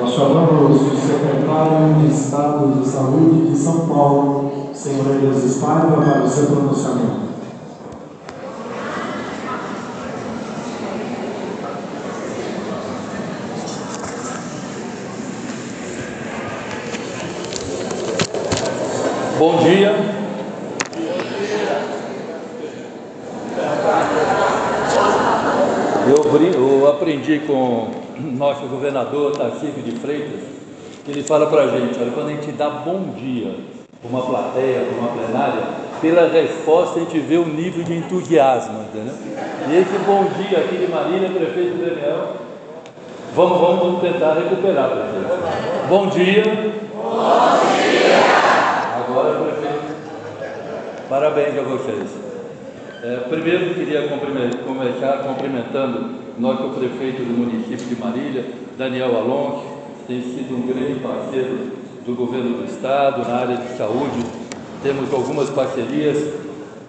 Nós chamamos o secretário de Estado de Saúde de São Paulo, senhor Elias Espaiva, para o seu pronunciamento. Bom dia. Eu, eu aprendi com nosso governador Tarcísio de Freitas, que ele fala para a gente, olha, quando a gente dá bom dia para uma plateia, para uma plenária, pela resposta a gente vê o nível de entusiasmo, entendeu? E esse bom dia aqui de Marília, prefeito Daniel, vamos, vamos tentar recuperar, prefeito. Bom dia. Bom dia. Agora, prefeito, parabéns a vocês. É, primeiro, queria começar cumprimentando nosso prefeito do município de Marília, Daniel Alonso, tem sido um grande parceiro do governo do estado na área de saúde. Temos algumas parcerias,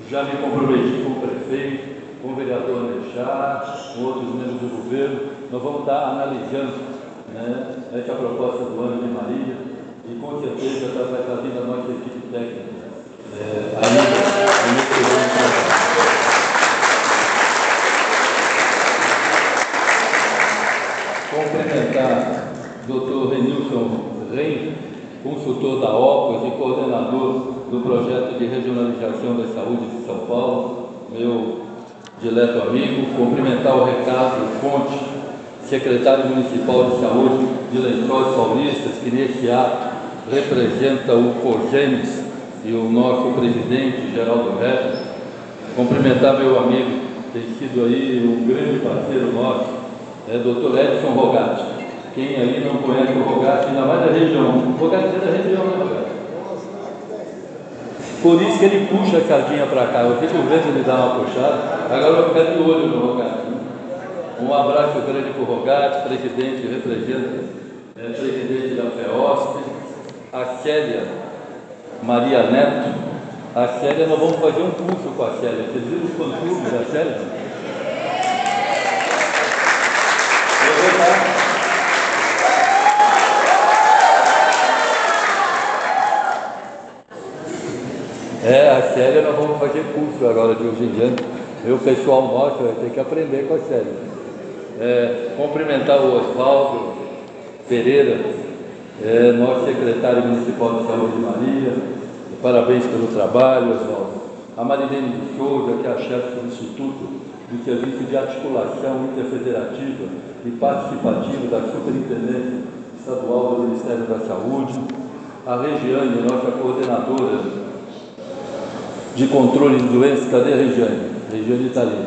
já me comprometi com o prefeito, com o vereador Alexar, com outros membros do governo. Nós vamos estar analisando né, essa proposta do ano de Marília e com certeza está trazendo a nossa equipe técnica. É, ainda, ainda Dr. Renilson Reim, consultor da OPAS e coordenador do projeto de regionalização da saúde de São Paulo, meu dileto amigo, cumprimentar o Ricardo Conte, secretário municipal de saúde de Lençóis Paulistas, que neste ato representa o COGENES e o nosso presidente, Geraldo Reto, cumprimentar meu amigo, tem sido aí um grande parceiro nosso, é doutor Edson Rogatti. Quem aí não conhece o Rogatti, ainda mais da região. O Rogatti é da região, né, Rogatti? Por isso que ele puxa a sardinha para cá. Eu fico vendo ele dar uma puxada. Agora eu ficar de olho no Rogatti. Né? Um abraço grande para o Rogatti, presidente, representa, é, presidente da FEOSP, a Célia Maria Neto. A Célia, nós vamos fazer um curso com a Célia. Vocês viram os fã da Célia? É, a Célia nós vamos fazer curso agora de hoje em diante. O pessoal nosso vai ter que aprender com a Célia. É, cumprimentar o Oswaldo Pereira, é, nosso secretário municipal de saúde de Maria. Parabéns pelo trabalho, Oswaldo. A Marilene de Souza, que é a chefe do Instituto do Serviço de Articulação Interfederativa e Participativo da Superintendência Estadual do Ministério da Saúde. A Regiane, nossa coordenadora de controle de doenças, cadê a Regiane? A Regiane está ali.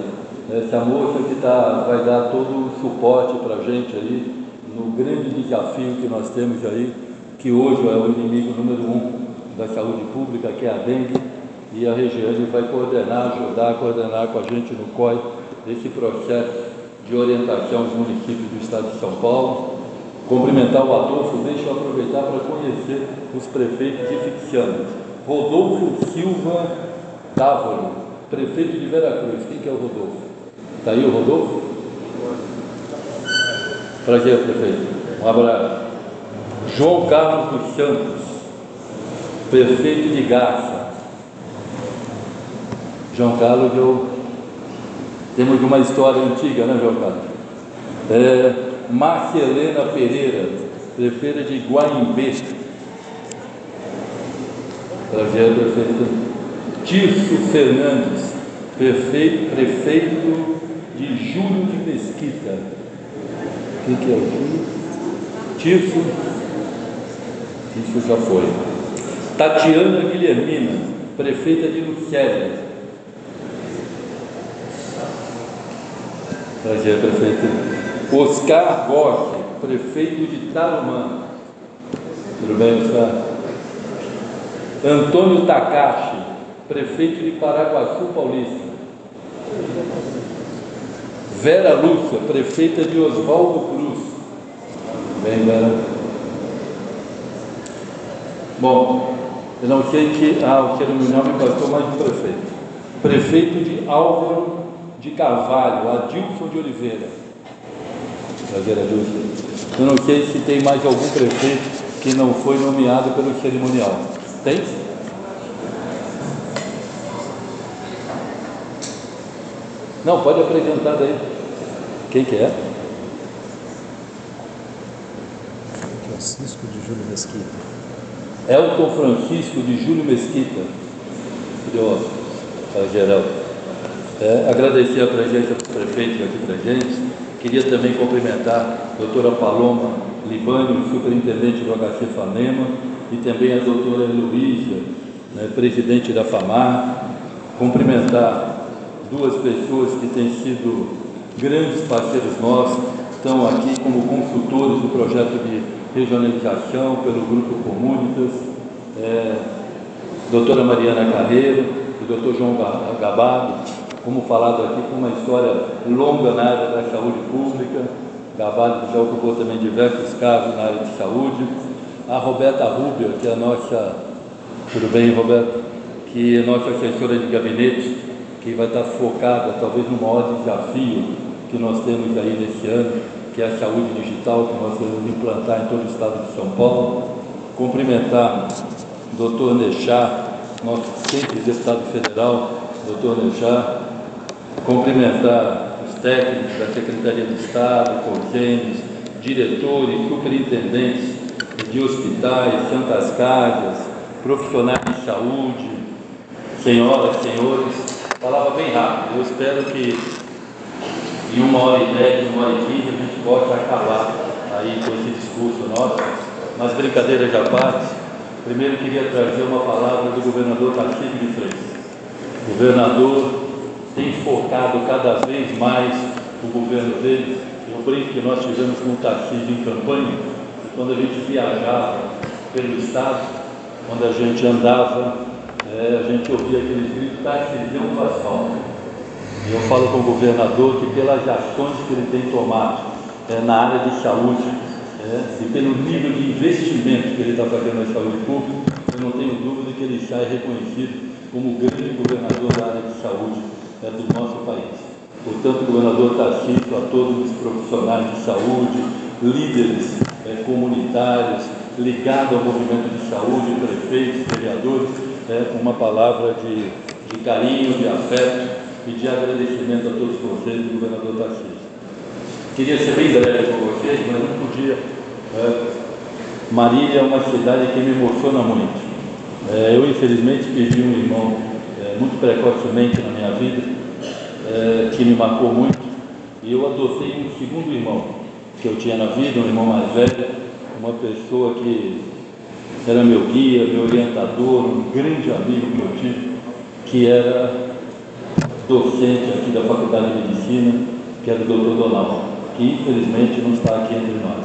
Essa moça que tá, vai dar todo o suporte para a gente aí, no grande desafio que nós temos aí, que hoje é o inimigo número um da saúde pública, que é a dengue, e a Regiane vai coordenar, ajudar coordenar com a gente no COI esse processo de orientação aos municípios do estado de São Paulo. Cumprimentar o Adolfo, deixa eu aproveitar para conhecer os prefeitos de. Rodolfo Silva Távolo, prefeito de Veracruz. Quem que é o Rodolfo? Está aí o Rodolfo? Prazer, prefeito. Um abraço. João Carlos dos Santos, prefeito de Garça. João Carlos, eu... temos uma história antiga, né, João Carlos? É, Márcia Helena Pereira, prefeita de Guaimbê. Prazer, prefeito. Tirso Fernandes, prefeito, prefeito de Júlio de Mesquita. Quem que é o Júlio? Tirso, isso já foi. Tatiana Guilhermina, prefeita de Lucélia. Prazer, prefeito. Oscar Roque, prefeito de Tarumã. Tudo bem, Oscar? Antônio Takashi, prefeito de Paraguaçu Paulista. Vera Lúcia, prefeita de Oswaldo Cruz. Bem, Vera. Bom, eu não sei que. Ah, o cerimonial me passou mais do prefeito. Prefeito de Álvaro de Carvalho, Adilson de Oliveira. Prazer, Adilson. Eu não sei se tem mais algum prefeito que não foi nomeado pelo cerimonial. Tem? Não, pode apresentar daí. Quem que é? Francisco de Júlio Mesquita. Elton Francisco de Júlio Mesquita. Deu para geral. É, agradecer a presença do prefeito aqui para gente. Queria também cumprimentar a doutora Paloma Libânio, superintendente do HC Fanema, e também a doutora Heloísa, né, presidente da FAMAR. Cumprimentar duas pessoas que têm sido grandes parceiros nossos, estão aqui como consultores do projeto de regionalização pelo Grupo Comunitas, é, doutora Mariana Carreiro, o doutor João Gabado, como falado aqui, com uma história longa na área da saúde pública, Gabado já ocupou também diversos cargos na área de saúde, a Roberta Rubio, que é a nossa, tudo bem Roberta, que é nossa assessora de gabinete, que vai estar focada talvez no maior desafio que nós temos aí nesse ano, que é a saúde digital, que nós vamos implantar em todo o estado de São Paulo. Cumprimentar o doutor Nechá, nosso sempre deputado federal, doutor Nechá. Cumprimentar os técnicos da Secretaria de Estado, congênios, diretores, superintendentes de hospitais, santas casas, profissionais de saúde, senhoras, senhores. Falava bem rápido, eu espero que em uma hora e dez, uma hora e quinze, a gente possa acabar aí com esse discurso nosso. Mas brincadeiras à parte, primeiro queria trazer uma palavra do governador Tarcísio de Freitas. O governador tem focado cada vez mais o governo dele. Eu brinco que nós tivemos com o Tarcísio em campanha, quando a gente viajava pelo estado, quando a gente andava, é, a gente ouvia aqueles gritos, Tarcísio faz falta. E eu falo com o governador que pelas ações que ele tem tomado é, na área de saúde é, e pelo nível de investimento que ele está fazendo na saúde pública, eu não tenho dúvida que ele sai reconhecido como o grande governador da área de saúde é, do nosso país. Portanto, governador Tarcísio, a todos os profissionais de saúde, líderes é, comunitários, ligados ao movimento de saúde, prefeitos, vereadores, é, uma palavra de, de carinho, de afeto pedir agradecimento a todos vocês do governador Tarcísio. Queria ser bem breve com vocês, mas não podia. É, Marília é uma cidade que me emociona muito. É, eu, infelizmente, perdi um irmão é, muito precocemente na minha vida, é, que me marcou muito, e eu adotei um segundo irmão que eu tinha na vida, um irmão mais velho, uma pessoa que era meu guia, meu orientador, um grande amigo que eu tive, que era docente aqui da Faculdade de Medicina, que é do Dr. Donaldo, que infelizmente não está aqui entre nós.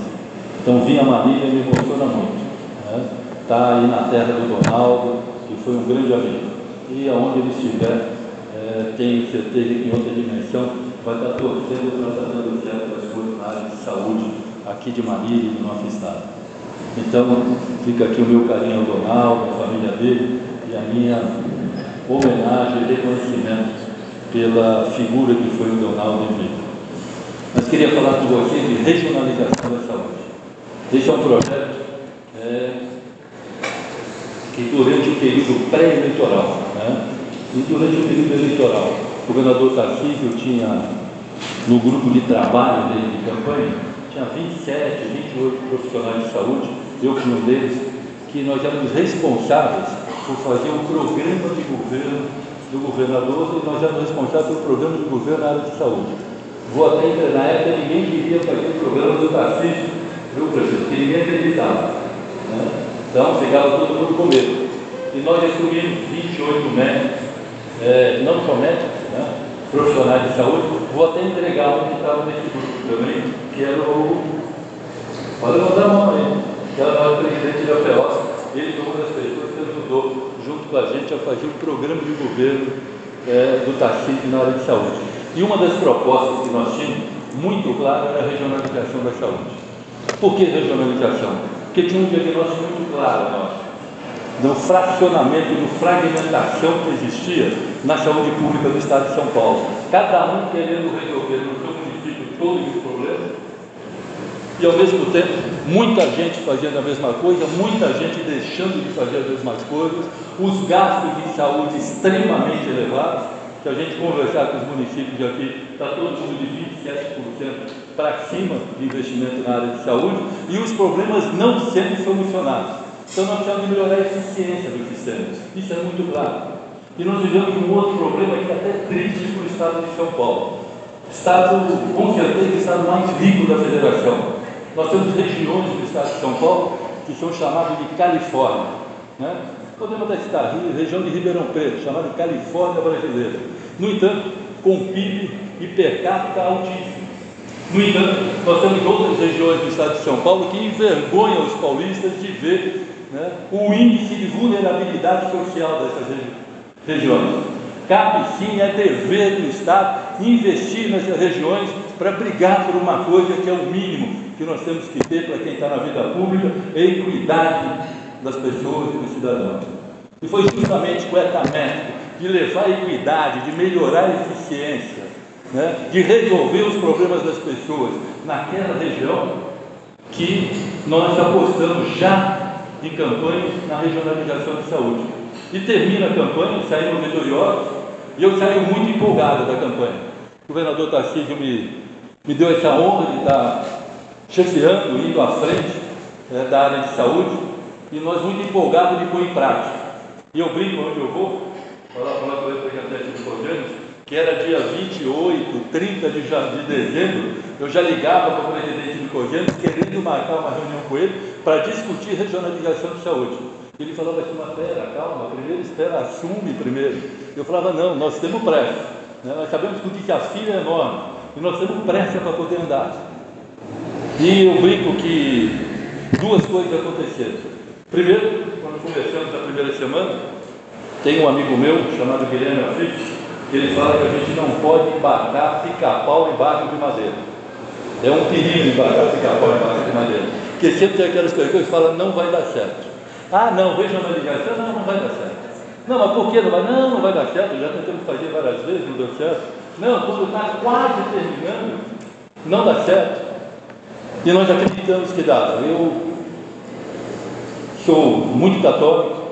Então, Vinha Maria me emociona muito. Está né? Tá aí na terra do Donaldo, que foi um grande amigo. E aonde ele estiver, é, tenho certeza que em outra dimensão vai estar torcendo para estar dando certo as coisas na área de saúde aqui de Marília e do nosso estado. Então, fica aqui o meu carinho ao Donaldo, a família dele e a minha homenagem e reconhecimento pela figura que foi o Donaldo Henrique. Mas queria falar com vocês de regionalização da saúde. Esse é um projeto é, que durante o período pré-eleitoral, né, e durante o período eleitoral, o governador Tarcísio tinha, no grupo de trabalho dele de campanha, tinha 27, 28 profissionais de saúde, eu fui um deles, que nós éramos responsáveis por fazer um programa de governo do governador e nós nos responsáveis pelo programa de governo na área de saúde. Vou até na época, ninguém queria fazer o programa do Tarcísio, viu, prefeito? Porque ninguém acreditava. Né? Então, ficava todo mundo com medo. E nós assumimos 28 médicos, é, não só médicos, né? profissionais de saúde. Vou até entregar um que estava nesse grupo também, que era o. Pode mandar a mão aí, que era o presidente da FEOS. Ele foi uma das pessoas que ajudou junto com a gente a fazer o programa de governo é, do Tarcísio na área de saúde. E uma das propostas que nós tínhamos, muito clara, era a regionalização da saúde. Por que regionalização? Porque tinha um diagnóstico muito claro nosso do fracionamento, do fragmentação que existia na saúde pública do Estado de São Paulo. Cada um querendo resolver no seu município todos os problemas E ao mesmo tempo, muita gente fazendo a mesma coisa, muita gente deixando de fazer as mesmas coisas, os gastos de saúde extremamente elevados, se a gente conversar com os municípios aqui, está todo mundo de 27% para cima de investimento na área de saúde e os problemas não sendo solucionados. Então nós precisamos melhorar a eficiência do sistema. Isso é muito claro. E nós vivemos um outro problema que é até triste para o Estado de São Paulo. Estado, com certeza, o Estado mais rico da federação. Nós temos regiões do Estado de São Paulo que são chamadas de Califórnia. Né? Podemos até citar região de Ribeirão Preto, chamada Califórnia brasileira. No entanto, com PIB e per capita altíssimo. No entanto, nós temos outras regiões do estado de São Paulo que envergonham os paulistas de ver né, o índice de vulnerabilidade social dessas regiões. Cabe sim, é dever do Estado investir nessas regiões para brigar por uma coisa que é o mínimo que nós temos que ter para quem está na vida pública, é equidade das pessoas e dos cidadãos. E foi justamente com essa meta de levar a equidade, de melhorar a eficiência, né, de resolver os problemas das pessoas naquela região, que nós apostamos já em campanha na regionalização de saúde. E termina a campanha, saímos vitoriosos, e eu saio muito empolgado da campanha. O governador Tarcísio me, me deu essa honra de estar chefiando, indo à frente é, da área de saúde, e nós muito empolgados de pôr em prática. E eu brinco onde eu vou, falar com o representante de Cordianos, que era dia 28, 30 de, de dezembro, eu já ligava para o presidente de Cordianos querendo marcar uma reunião com ele para discutir regionalização de saúde. Ele falava assim, mas pera, calma, primeiro espera, assume primeiro. Eu falava, não, nós temos pressa. Né? Nós sabemos que o desafio é enorme e nós temos pressa para poder andar. E eu brinco que duas coisas aconteceram. Primeiro, quando começamos a primeira semana, tem um amigo meu chamado Guilherme Afif, que ele fala que a gente não pode embarcar pica-pau embaixo de madeira. É um perigo embarcar pica-pau embaixo de madeira. Porque sempre tem aquelas coisas que falam, não vai dar certo. Ah, não, veja uma ligação, não, não vai dar certo. Não, mas por que não vai? Não, não vai dar certo, já tentamos fazer várias vezes, não deu certo. Não, quando está quase terminando, não dá certo. E nós acreditamos que dá. Eu sou muito católico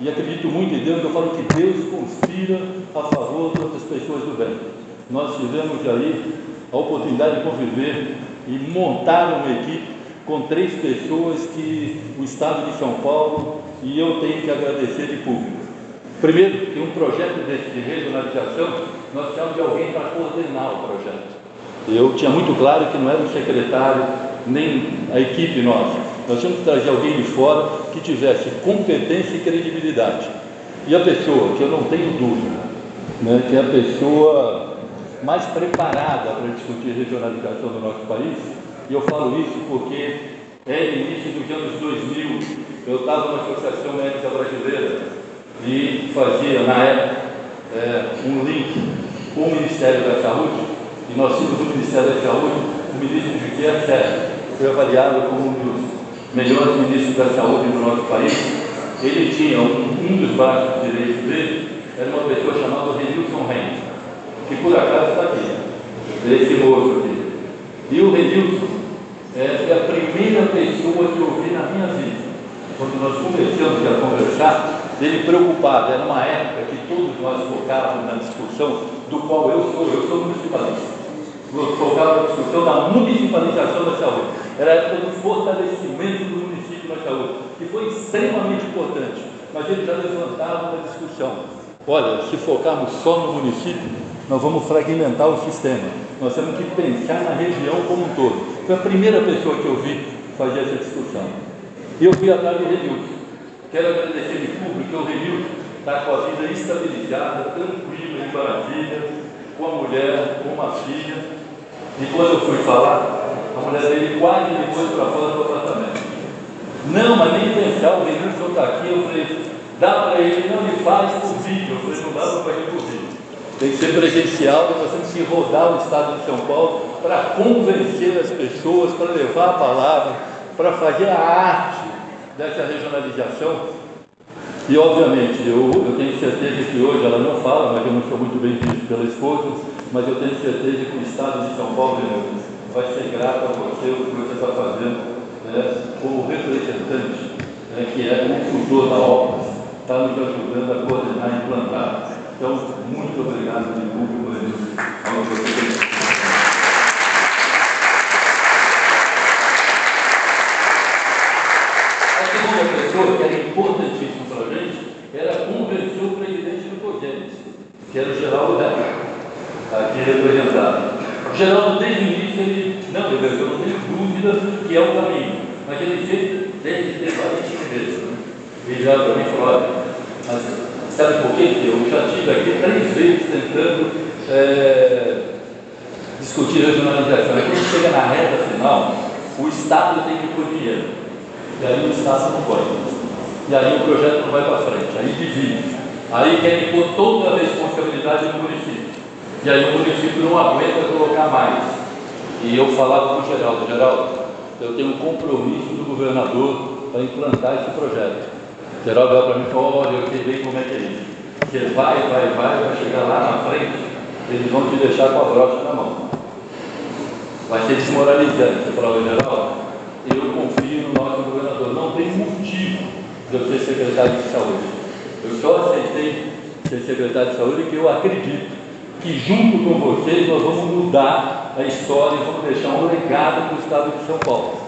e acredito muito em Deus, eu falo que Deus conspira a favor das pessoas do bem. Nós tivemos aí a oportunidade de conviver e montar uma equipe com três pessoas que o Estado de São Paulo e eu tenho que agradecer de público. Primeiro, que um projeto desse de regionalização, nós precisamos de alguém para coordenar o projeto. Eu tinha muito claro que não era o secretário, nem a equipe nossa nós tínhamos que trazer alguém de fora que tivesse competência e credibilidade. E a pessoa, que eu não tenho dúvida, né, que é a pessoa mais preparada para discutir regionalização do nosso país, e eu falo isso porque é início dos anos 2000, eu estava na Associação Médica Brasileira e fazia, na época, é, um link o Ministério da Saúde, e nós tínhamos no Ministério da Saúde o ministro José Sérgio, foi avaliado como um dos melhores ministros da saúde do nosso país, ele tinha um, um dos braços direitos dele, era uma pessoa chamada Renilson Reis, que por acaso está aqui, esse moço aqui. E o Renilson é, a primeira pessoa que eu vi na minha vida. Quando nós começamos a conversar, ele preocupado, era uma época que todos nós focávamos na discussão do qual eu sou, eu sou municipalista focava na discussão da municipalização da saúde. Era a época do fortalecimento do município na saúde, que foi extremamente importante. Mas ele já levantava uma discussão. Olha, se focarmos só no município, nós vamos fragmentar o sistema. Nós temos que pensar na região como um todo. Foi a primeira pessoa que eu vi fazer essa discussão. E eu fui atrás do Renilson. Quero agradecer de público que o Renilson está com a vida estabilizada, tranquila, em Brasília, com a mulher, com uma filha, e quando eu fui falar, a mulher dele quase me para fora do apartamento. Não, mas nem pensar, o Renilson está aqui. Eu falei, dá para ele, não me faz por vídeo. Eu falei, não dá para ele por vídeo. Tem que ser presencial, nós temos que rodar o estado de São Paulo para convencer as pessoas, para levar a palavra, para fazer a arte dessa regionalização. E obviamente, eu, eu tenho certeza que hoje ela não fala, mas eu não sou muito bem visto pela esposa mas eu tenho certeza que o Estado de São Paulo vai ser grato a você o que você está fazendo né, como representante, né, que é consultor da obra, está nos ajudando a coordenar e implantar. Então, muito obrigado de público ao que você tem. A segunda pessoa, que era importantíssima para a gente, era convencer o presidente do Cogênesis, que era o Geraldo Reis, aqui representado. O Geraldo, desde o início, ele, não, eu não tenho dúvida que é o caminho, mas ele fez desde debate mesmo. Ele já mim falou, mas sabe por quê? Eu já estive aqui três vezes tentando é, discutir regionalização. E quando chega na reta final, o Estado tem que pôr dinheiro. E aí o Estado não pode. E aí o projeto não vai para frente. Aí divide. Aí querem pôr toda a responsabilidade no município. E aí o município não aguenta colocar mais. E eu falava com o Geraldo, Geraldo, eu tenho um compromisso do governador para implantar esse projeto. O Geraldo olha para mim e falou, olha, eu sei bem como é que é isso. Você vai, vai, vai, vai chegar lá na frente, eles vão te deixar com a brocha na mão. Vai ser desmoralizante. Você falou, Geraldo, eu confio no nosso governador. Não tem motivo de eu ser secretário de saúde. Eu só aceitei ser secretário de saúde porque eu acredito que junto com vocês nós vamos mudar a história e vamos deixar um legado para o estado de São Paulo.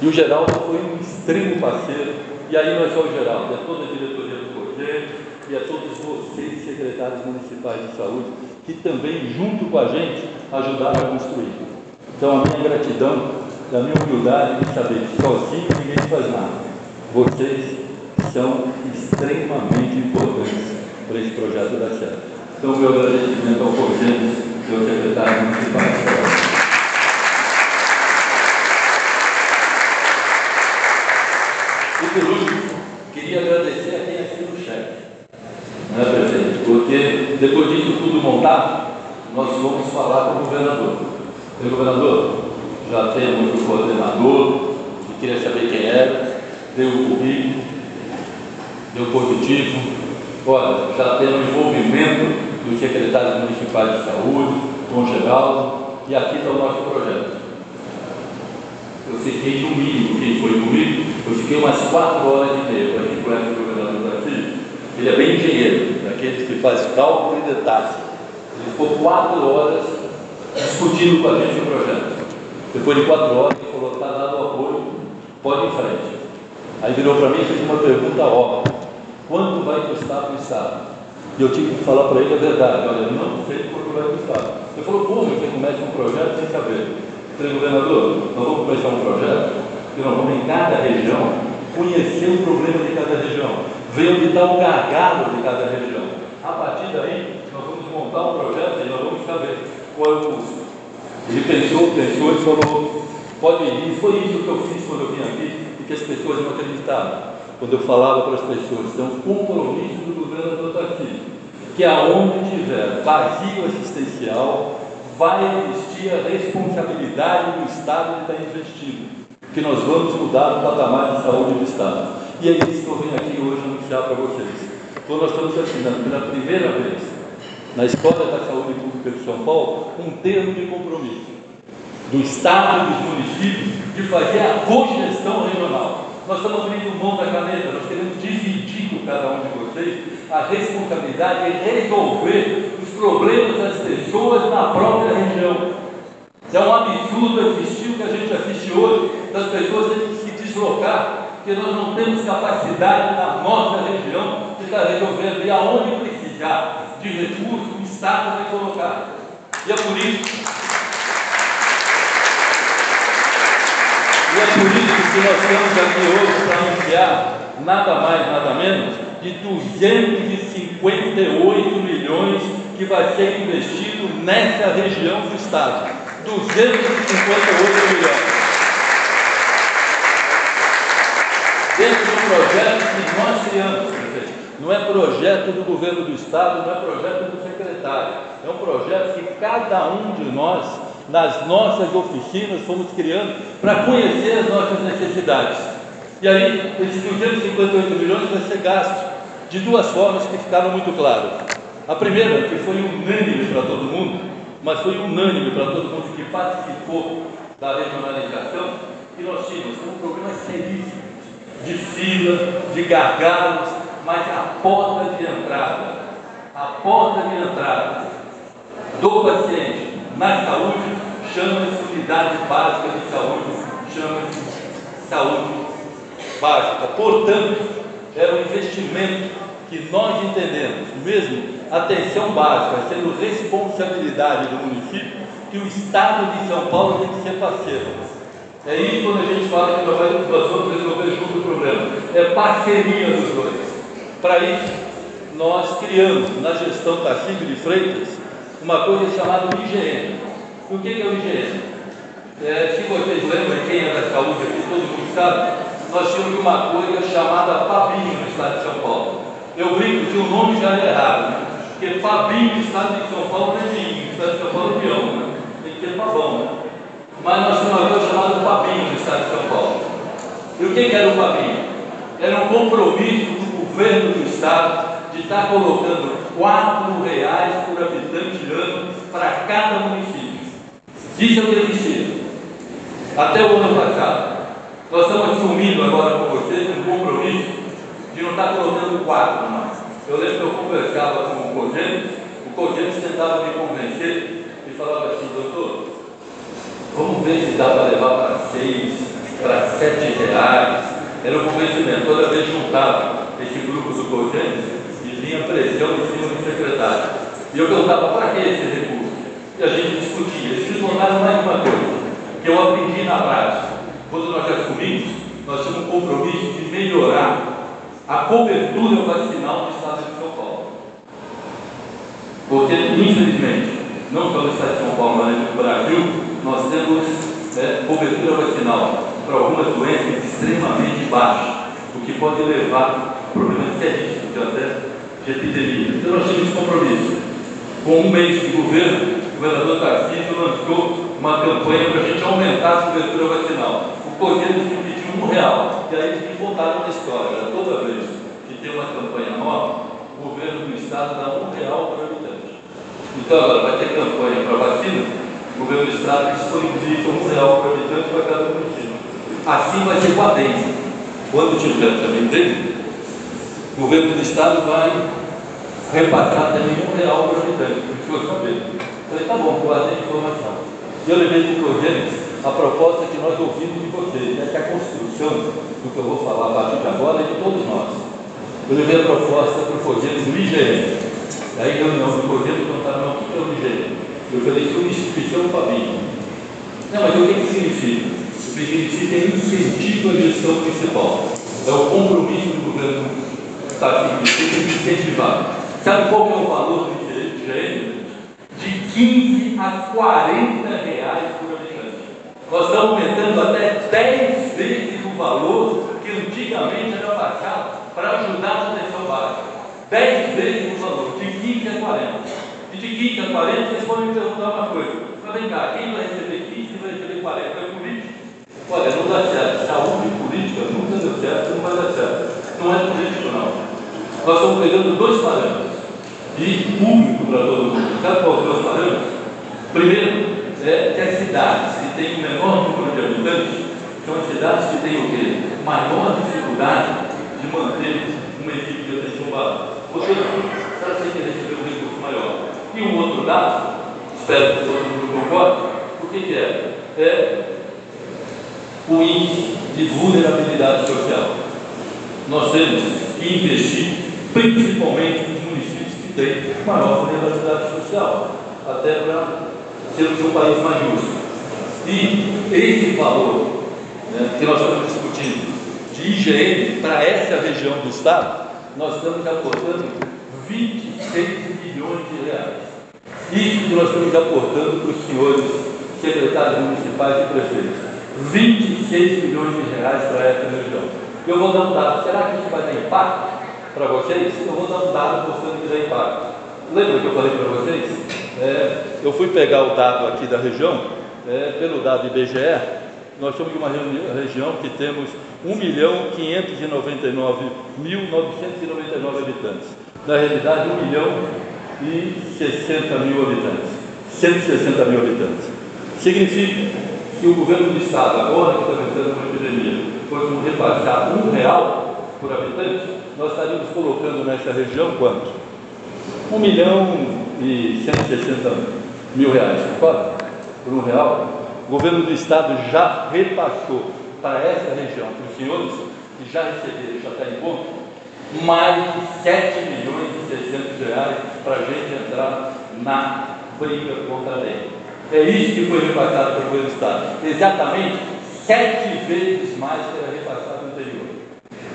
E o Geraldo foi um extremo parceiro, e aí não é só o Geraldo, é toda a diretoria do Conselho e a todos vocês, secretários municipais de saúde, que também, junto com a gente, ajudaram a construir. Então, a minha gratidão, a minha humildade de saber que sozinho ninguém faz nada. Vocês são extremamente importantes para esse projeto dar certo. Então, meu agradecimento ao Conselho, seu secretário municipal. E por último, queria agradecer a quem assina o chefe, né, presidente? Porque depois disso tudo montado, nós vamos falar com o governador. E, governador, já temos o coordenador, que queria saber quem era, deu o currículo, deu positivo. Olha, já temos envolvimento dos secretários municipais de saúde, com Geraldo, e aqui está o nosso projeto. Eu fiquei domingo, quem foi comigo, eu fiquei umas quatro horas e meia, para quem conhece o governador daqui, ele é bem engenheiro, daqueles que faz cálculo e detalhes. Ele ficou quatro horas discutindo com a gente. Depois de quatro horas, ele falou, está dado o apoio, pode ir em frente. Aí virou para mim e fez uma pergunta óbvia. Quanto vai custar para o Estado? E eu tive que falar para ele a verdade, olha, não sei quanto vai custar. Ele falou, como você começa um projeto sem saber? Falei, governador, nós vamos começar um projeto e nós vamos em cada região conhecer o problema de cada região, ver onde está o gargalo de cada região. A partir daí, nós vamos montar um projeto e nós vamos saber qual é o custo. Ele pensou, pensou e falou, pode ir. E foi isso que eu fiz quando eu vim aqui e que as pessoas não acreditavam. Quando eu falava para as pessoas, então, o compromisso do governo está aqui que aonde tiver vazio assistencial, vai existir a responsabilidade do Estado de estar investindo, que nós vamos mudar o patamar de saúde do Estado. E é isso que eu venho aqui hoje anunciar para vocês. Quando nós estamos assinando pela primeira vez na Escola da Saúde Pública de São Paulo um termo de compromisso do Estado e dos municípios de fazer a cogestão regional. Nós estamos abrindo mão da caneta, nós queremos dividir com cada um de vocês a responsabilidade de resolver os problemas das pessoas na própria região. É um absurdo assistir o que a gente assiste hoje, das pessoas terem que se deslocar, porque nós não temos capacidade na nossa região de estar resolvendo. E aonde precisar de recursos, o Estado vai colocar. E é por isso. E é por isso que nós estamos aqui hoje para anunciar nada mais, nada menos de 258 milhões que vai ser investido nessa região do estado. 258 milhões. Dentro do projeto que nós criamos, não é projeto do governo do estado, não é projeto do secretário, é um projeto que cada um de nós, nas nossas oficinas, fomos criando para conhecer as nossas necessidades. E aí, esses 258 milhões vai ser gasto de duas formas que ficaram muito claras. A primeira, que foi unânime para todo mundo, mas foi unânime para todo mundo que participou da regionalização que nós tínhamos um problema seríssimo de fila, de gargalos, mas a porta de entrada, a porta de entrada do paciente na saúde chama-se unidade básica de saúde, chama-se saúde básica. Portanto, era um investimento que nós entendemos, mesmo atenção básica sendo responsabilidade do município, que o Estado de São Paulo tem que ser parceiro. É isso quando a gente fala que nós vamos resolver junto o problema. É parceria dos dois. Para isso, nós criamos na gestão Tarcísio de Freitas uma coisa chamada IGN. O que é o IGN? É, se vocês lembram, quem é da saúde aqui, todo mundo sabe, nós tínhamos uma coisa chamada Fabinho no estado de São Paulo. Eu brinco que o nome já é errado, né? porque Fabinho no estado de São Paulo é vinho, no estado de São Paulo é peão, né? tem que ter pavão. Né? Mas nós tínhamos uma coisa chamada Fabinho no estado de São Paulo. E o que, que era o Fabinho? Era um compromisso governo do estado de estar colocando quatro reais por habitante ano para cada município. Isso é o que existia. Até o ano passado. Nós estamos assumindo agora com vocês um compromisso de não estar colocando quatro mais. Eu lembro que eu conversava com o Cogênio, o Cogênio tentava me convencer e falava assim, doutor, vamos ver se dá para levar para seis, para sete reais. Era um convencimento. Toda vez juntava esse grupo e vinha pressão em cima do secretário. E eu perguntava, para que esse recurso? E a gente discutia. Eles me contaram mais uma coisa, que eu aprendi na prática. Quando nós assumimos, nós tínhamos um compromisso de melhorar a cobertura vacinal do Estado de São Paulo. Porque, infelizmente, não só no Estado de São Paulo, mas no Brasil, nós temos é, cobertura vacinal para algumas doenças extremamente baixa, o que pode levar a problemas seríssimos até de epidemia. Então, nós tínhamos compromisso. Com um mês de governo, o governador Tarcísio lançou uma campanha para a gente aumentar a cobertura vacinal. O nos pediu um real. E aí eles me contaram uma história. Toda vez que tem uma campanha nova, o governo do estado dá um real para o habitante. Então agora vai ter campanha para vacina, o governo do estado disponibiliza um real para o habitante para cada município. Assim vai ser com a dengue. Quando tiver também dengue, o governo do estado vai repassar também um real para o habitante, para o saber. Falei, tá bom, guardei a informação. Eu levei de projeto a proposta que nós ouvimos de vocês, né, que a construção do que eu vou falar a partir de agora é de todos nós. Eu levei a proposta para o Cogênio do IGN. Aí, reunião do Cogênio, perguntaram, não, o que é o IGN? Eu falei, isso é uma instituição Fabinho. Não, mas o que, que significa? O que significa é incentivo à gestão municipal. É o compromisso do governo Estado de incentivar. Sabe qual é o valor do IGN? De 15 a 40 reais por habitante. Nós estamos aumentando até 10 vezes o valor que antigamente era baixado para ajudar a atenção básica. 10 vezes o valor, de 15 a 40. E de 15 a 40, vocês podem me perguntar uma coisa. Mas vem cá, quem vai receber 15 e vai receber 40? É político? Olha, não dá certo. Saúde política nunca deu certo, não vai dar certo. Não é político, não. Nós estamos pegando dois parâmetros e público para todo mundo. Sabe qual são os parâmetros? Primeiro, é que as cidades que têm o menor número de habitantes são as cidades que têm o quê? Maior dificuldade de manter uma equipe de atenção básica. Portanto, para você que receber um recurso maior. E um outro dado, espero que todo mundo concorde, o que é? É o índice de vulnerabilidade social. Nós temos que investir principalmente nos municípios que têm maior vulnerabilidade social, até para sermos um país mais justo. E esse valor né, que nós estamos discutindo de IGN para essa região do Estado, nós estamos aportando 26 milhões de reais. Isso que nós estamos aportando para os senhores secretários municipais e prefeitos. 26 milhões de reais para essa região. Eu vou dar um dado. Será que isso vai dar impacto para vocês? Eu vou dar um dado mostrando que dá impacto. Lembra que eu falei para vocês? É, eu fui pegar o dado aqui da região, é, pelo dado IBGE, nós somos de uma região que temos 1 milhão 599 mil 999 habitantes. Na realidade, 1 milhão e 60 mil habitantes. 160 mil habitantes. Significa se o governo do Estado, agora que está enfrentando uma epidemia, fosse repassar um real por habitante, nós estaríamos colocando nessa região quanto? Um milhão e 160 mil reais, concorda? Por um real. O governo do Estado já repassou para essa região, para os senhores que já receberam, já está em conta, mais de 7 milhões e 600 reais para a gente entrar na briga contra a lei. É isso que foi repassado para o governo do Estado. Exatamente sete vezes mais que era repassado.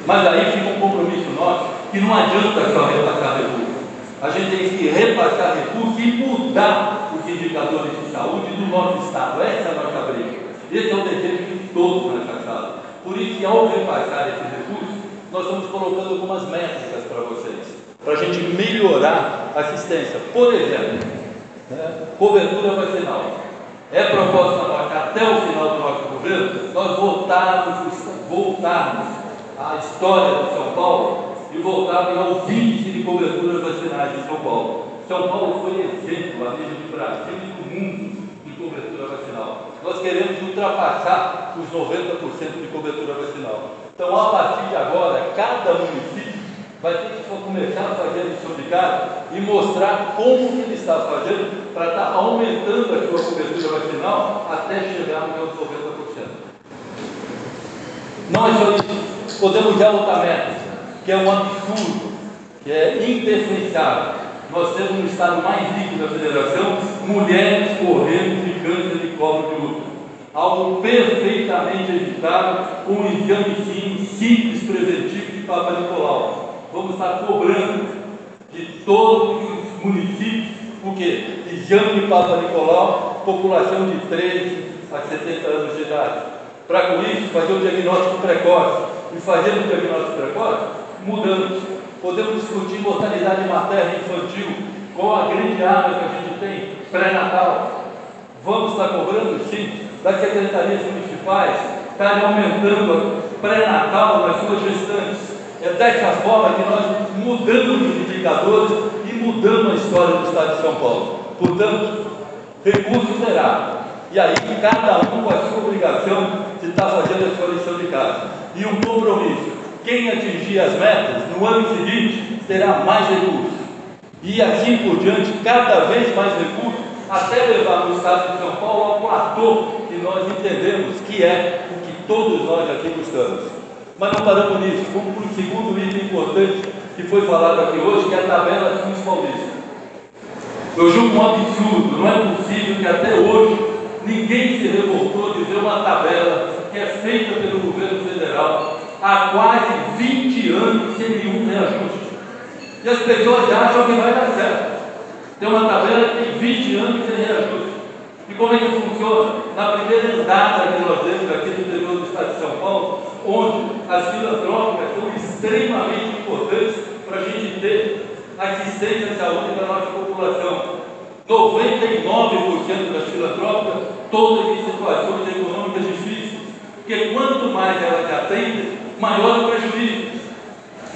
Mas aí fica um compromisso nosso que não adianta só repassar recursos. A gente tem que repassar recursos e mudar os indicadores de saúde do nosso Estado. Essa é a nossa briga. Esse é o desejo de todos nessa sala. Por isso que ao repassar esses recursos, nós estamos colocando algumas métricas para vocês, para a gente melhorar a assistência. Por exemplo, né, cobertura vacinal. É proposta nossa até o final do nosso governo nós voltarmos, voltarmos à história de São Paulo e voltarmos ao índice de cobertura vacinal de São Paulo. São Paulo foi exemplo a nível do Brasil e do mundo de cobertura vacinal. Nós queremos ultrapassar os 90% de cobertura vacinal. Então, a partir de agora, cada município vai ter que começar a fazer a lição de casa e mostrar como que ele está fazendo para estar aumentando a sua cobertura vacinal até chegar nos 90%. Não é só isso. Podemos já outra meta, que é um absurdo, que é indefensável. Nós temos no estado mais rico da federação mulheres correndo de câncer de colo de útero. Algo perfeitamente evitável com um exame simples preventivo de Papa Nicolau. Vamos estar cobrando de todos os municípios o quê? Exame de Papa Nicolau, população de 13 a 70 anos de idade. Para com isso, fazer o diagnóstico precoce. E fazendo diagnóstico precoce, mudamos. Podemos discutir mortalidade materna infantil, com a grande área que a gente tem, pré-natal. Vamos estar cobrando, sim, das secretarias municipais estarem aumentando pré-natal nas suas gestantes. É dessa forma que nós mudamos os indicadores e mudamos a história do Estado de São Paulo. Portanto, recurso terá. E aí cada um com a sua obrigação de estar fazendo a sua lição de casa. E um compromisso. Quem atingir as metas, no ano seguinte, terá mais recursos. E assim por diante, cada vez mais recursos, até levar no Estado de São Paulo ao platô que nós entendemos que é o que todos nós aqui buscamos. Mas não paramos nisso. Vamos para o segundo item importante que foi falado aqui hoje, que é a tabela de Sul Paulista. Eu julgo um absurdo, não é possível que até hoje ninguém se revoltou de ver uma tabela que é feita pelo governo federal há quase 20 anos sem nenhum reajuste. E as pessoas acham que vai dar certo. Tem uma tabela que tem 20 anos sem reajuste. E como é que funciona? Na primeira andada que nós temos aqui no interior do estado de São Paulo, onde as filantrópicas são extremamente importantes para a gente ter assistência à saúde da nossa população. 99% das filantrópicas, todas em situações econômicas difíceis. Porque quanto mais elas atendem, maior o prejuízo.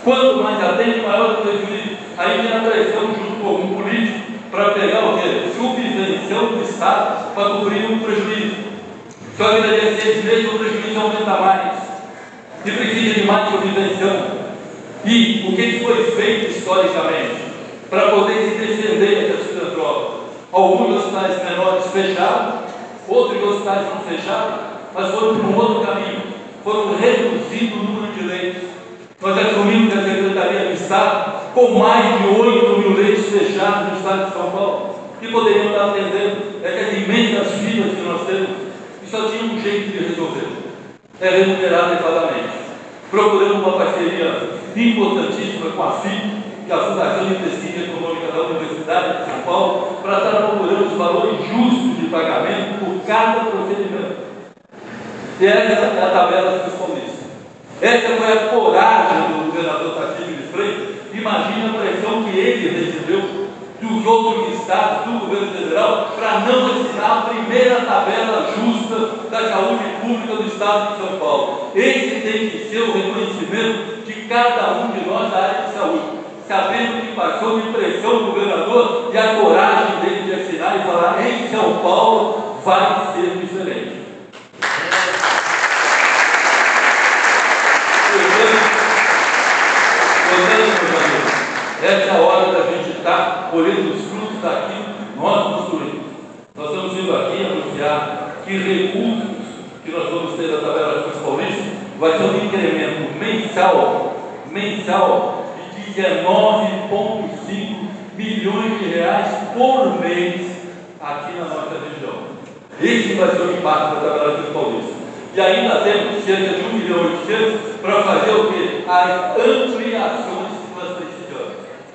Quanto mais atende, maior o prejuízo. Aí vem a pressão junto com algum político para pegar o quê? Subvenção do Estado para cobrir um prejuízo. Só que daqui seis meses o prejuízo aumenta mais. E precisa de mais subvenção. E o que foi feito historicamente para poder se defender dessas filantrópicas? Alguns hospitais menores fechados, outros hospitais não fechados, mas foram para um outro caminho. Foram reduzindo o número de leitos. Nós assumimos a Secretaria do Estado com mais de 8 mil leitos fechados no Estado de São Paulo, que poderiam estar atendendo essas imensas filas que nós temos, e só tinha um jeito de resolver: é remunerar adequadamente. Procuramos uma parceria importantíssima com a FIP, que é a Fundação de Pesquisa Econômica da Universidade de São Paulo, para estar procurando os valores justos de pagamento por cada procedimento. E essa é a tabela dos paulistas. Essa foi a coragem do governador Tarcísio de Freitas. Imagina a pressão que ele recebeu dos outros estados, do governo federal, para não assinar a primeira tabela justa da saúde pública do estado de São Paulo. Esse tem que ser o reconhecimento de cada um de nós da área de saúde, sabendo que passou de pressão do governador e a coragem dele de assinar e falar em São Paulo vai ser diferente. Essa é a hora da gente estar colhendo os frutos daquilo que nós construímos. Nós estamos indo aqui anunciar que recursos que nós vamos ter na tabela dos paulista vai ser um incremento mensal, mensal 19,5 milhões de reais por mês aqui na nossa região. Esse vai ser o impacto da tabela Cruz Paulista. E ainda temos cerca de 1 milhão e 800 para fazer o quê? As ampliações que nós precisamos.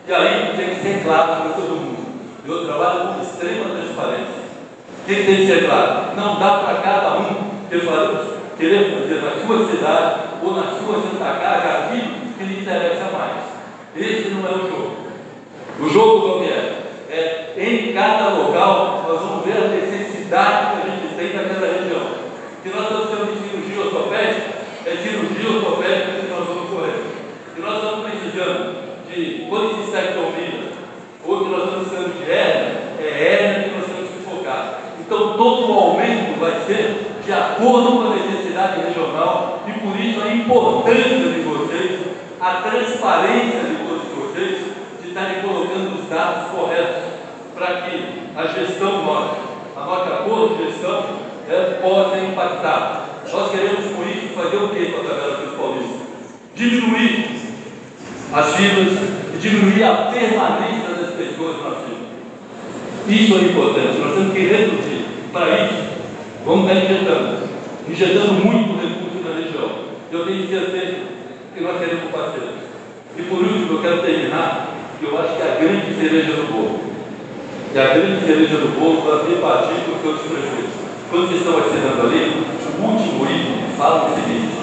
E aí tem que ser claro para todo mundo. Eu trabalho com extrema transparência. O que tem que ser claro? Não dá para cada um querer fazer na sua cidade ou na sua Santa Casa aquilo que lhe interessa mais. Esse não é o jogo. O jogo qual é? É em cada local nós vamos ver a necessidade que a gente tem naquela região. Que nós estamos tendo cirurgia ortopédica, é cirurgia ortopédica que nós vamos correr. Que nós estamos precisando de policistectomia, ou que nós estamos precisando de hérnia, é hérnia que nós temos que focar. Então todo o aumento vai ser de acordo com a necessidade regional e por isso a importância de vocês, a transparência de todos vocês, de estarem colocando os dados corretos para que a gestão nossa, a nossa boa gestão, é, possa impactar. Nós queremos com isso fazer o que com a tabela dos paulistas? Diminuir as filas e diminuir a permanência das pessoas na fila. Isso é importante, nós temos que reduzir. Para isso, Vamos estar injetando, injetando muito recurso na região. Eu tenho certeza que nós teremos parceiros. E por último, eu quero terminar, que eu acho que a grande cereja do bolo. E a grande cereja do bolo vai vir partir com os seus prefeitos. Quando vocês estão assinando ali, o último item fala o seguinte,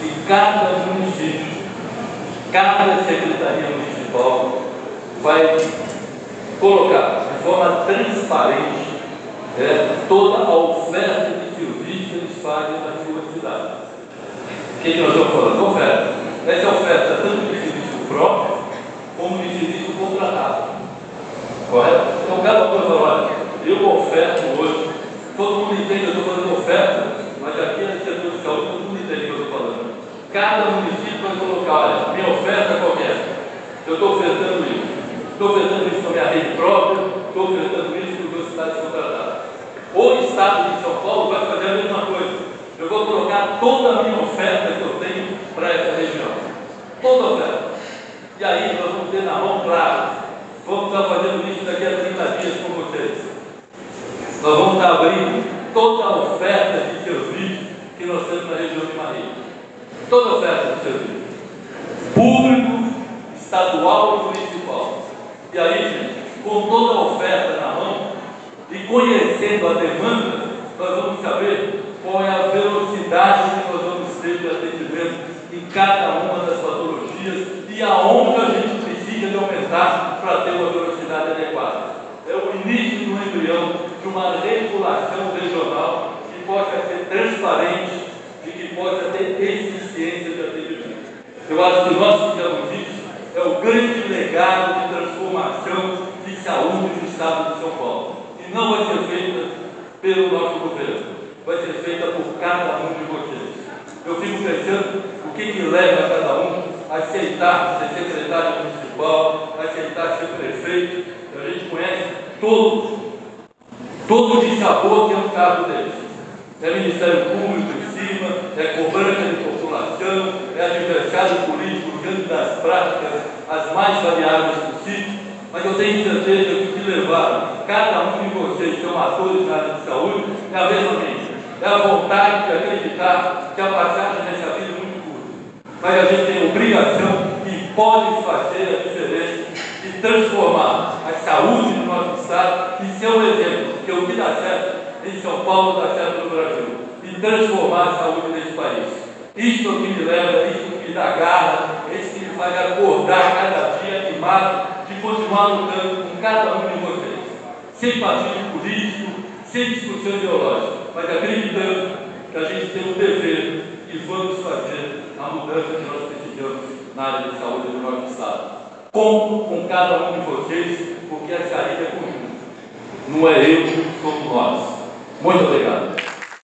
que cada município, cada secretaria municipal vai colocar de forma transparente é, toda a oferta de serviço que eles fazem na sua cidade. O que, que nós estamos falando? Oferta. Essa oferta tanto de serviço próprio como de serviço contratado. Correto? Então cada coisa fala, eu oferto hoje, todo mundo entende eu estou fazendo oferta, mas aqui é setor de todo mundo entende o que eu estou falando. Cada município vai colocar, olha, minha oferta qualquer. É? Eu estou ofertando isso. Estou ofertando isso para minha rede própria, estou ofertando isso para as duas cidades contratadas. O Estado de São Paulo vai fazer a mesma coisa. Eu vou colocar toda a minha oferta que eu tenho para essa região. Toda oferta. E aí nós vamos ter na mão claro. Vamos estar fazendo isso daqui a 30 dias com vocês. Nós vamos estar abrindo toda a oferta de serviço que nós temos na região de Maria. Toda a oferta de serviço. Público, estadual e municipal. E aí, gente, com toda a oferta na mão, e conhecendo a demanda, nós vamos saber qual é a velocidade que nós vamos ter de atendimento em cada uma das patologias e a precisa de aumentar para ter uma velocidade adequada. É o início do embrião de uma regulação regional que possa ser transparente e que possa ter eficiência de atendimento. Eu acho que nós fizemos isso, é o grande legado de transformação de saúde do Estado de São Paulo não vai ser feita pelo nosso governo, vai ser feita por cada um de vocês. Eu fico pensando o que, que leva cada um a aceitar ser secretário municipal, a aceitar ser prefeito. A gente conhece todos, todos de sabor é um cargo deles. É Ministério Público em cima, é cobrança de população, é adversário político diante das práticas as mais variáveis possíveis mas eu tenho certeza que o que levaram cada um de vocês que são atores na área de saúde é a mesma coisa. É a vontade de acreditar que a passagem nessa vida é muito curta. Mas a gente tem obrigação pode fazer a diferença e transformar a saúde do nosso Estado e ser um exemplo, porque o que dá certo em São Paulo dá certo no Brasil. E transformar a saúde desse país. Isso é que me leva, isso é o que me dá garra, isso que me faz acordar cada dia animado continuar lutando com cada um de vocês, sem partido político, sem discussão ideológica, mas acreditando que a gente tem o dever e vamos fazer a mudança que nós precisamos na área de saúde do nosso Estado. Conto com cada um de vocês, porque a saída é conjunta. Não é eu, somos nós. Muito obrigado.